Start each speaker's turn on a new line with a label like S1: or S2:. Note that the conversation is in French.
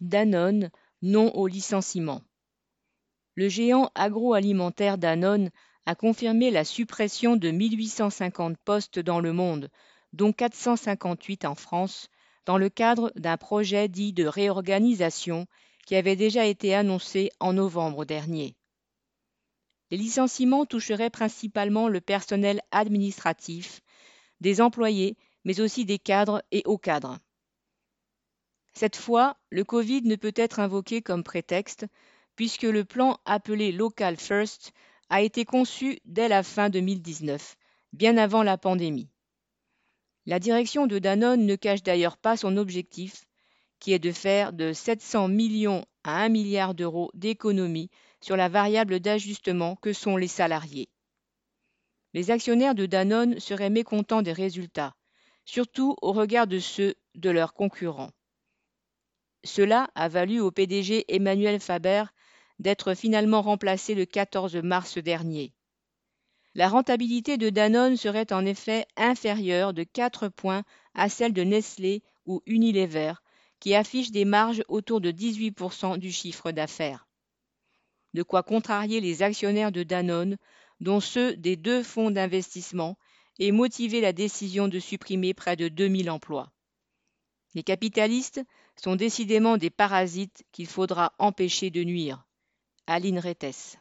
S1: Danone, non au licenciement. Le géant agroalimentaire Danone a confirmé la suppression de 1850 postes dans le monde, dont 458 en France, dans le cadre d'un projet dit de réorganisation qui avait déjà été annoncé en novembre dernier. Les licenciements toucheraient principalement le personnel administratif, des employés, mais aussi des cadres et hauts cadres. Cette fois, le Covid ne peut être invoqué comme prétexte, puisque le plan appelé Local First a été conçu dès la fin 2019, bien avant la pandémie. La direction de Danone ne cache d'ailleurs pas son objectif, qui est de faire de 700 millions à 1 milliard d'euros d'économies sur la variable d'ajustement que sont les salariés. Les actionnaires de Danone seraient mécontents des résultats, surtout au regard de ceux de leurs concurrents. Cela a valu au PDG Emmanuel Faber d'être finalement remplacé le 14 mars dernier. La rentabilité de Danone serait en effet inférieure de 4 points à celle de Nestlé ou Unilever, qui affichent des marges autour de 18% du chiffre d'affaires. De quoi contrarier les actionnaires de Danone, dont ceux des deux fonds d'investissement, et motiver la décision de supprimer près de 2000 emplois. Les capitalistes sont décidément des parasites qu'il faudra empêcher de nuire. Aline Rettes.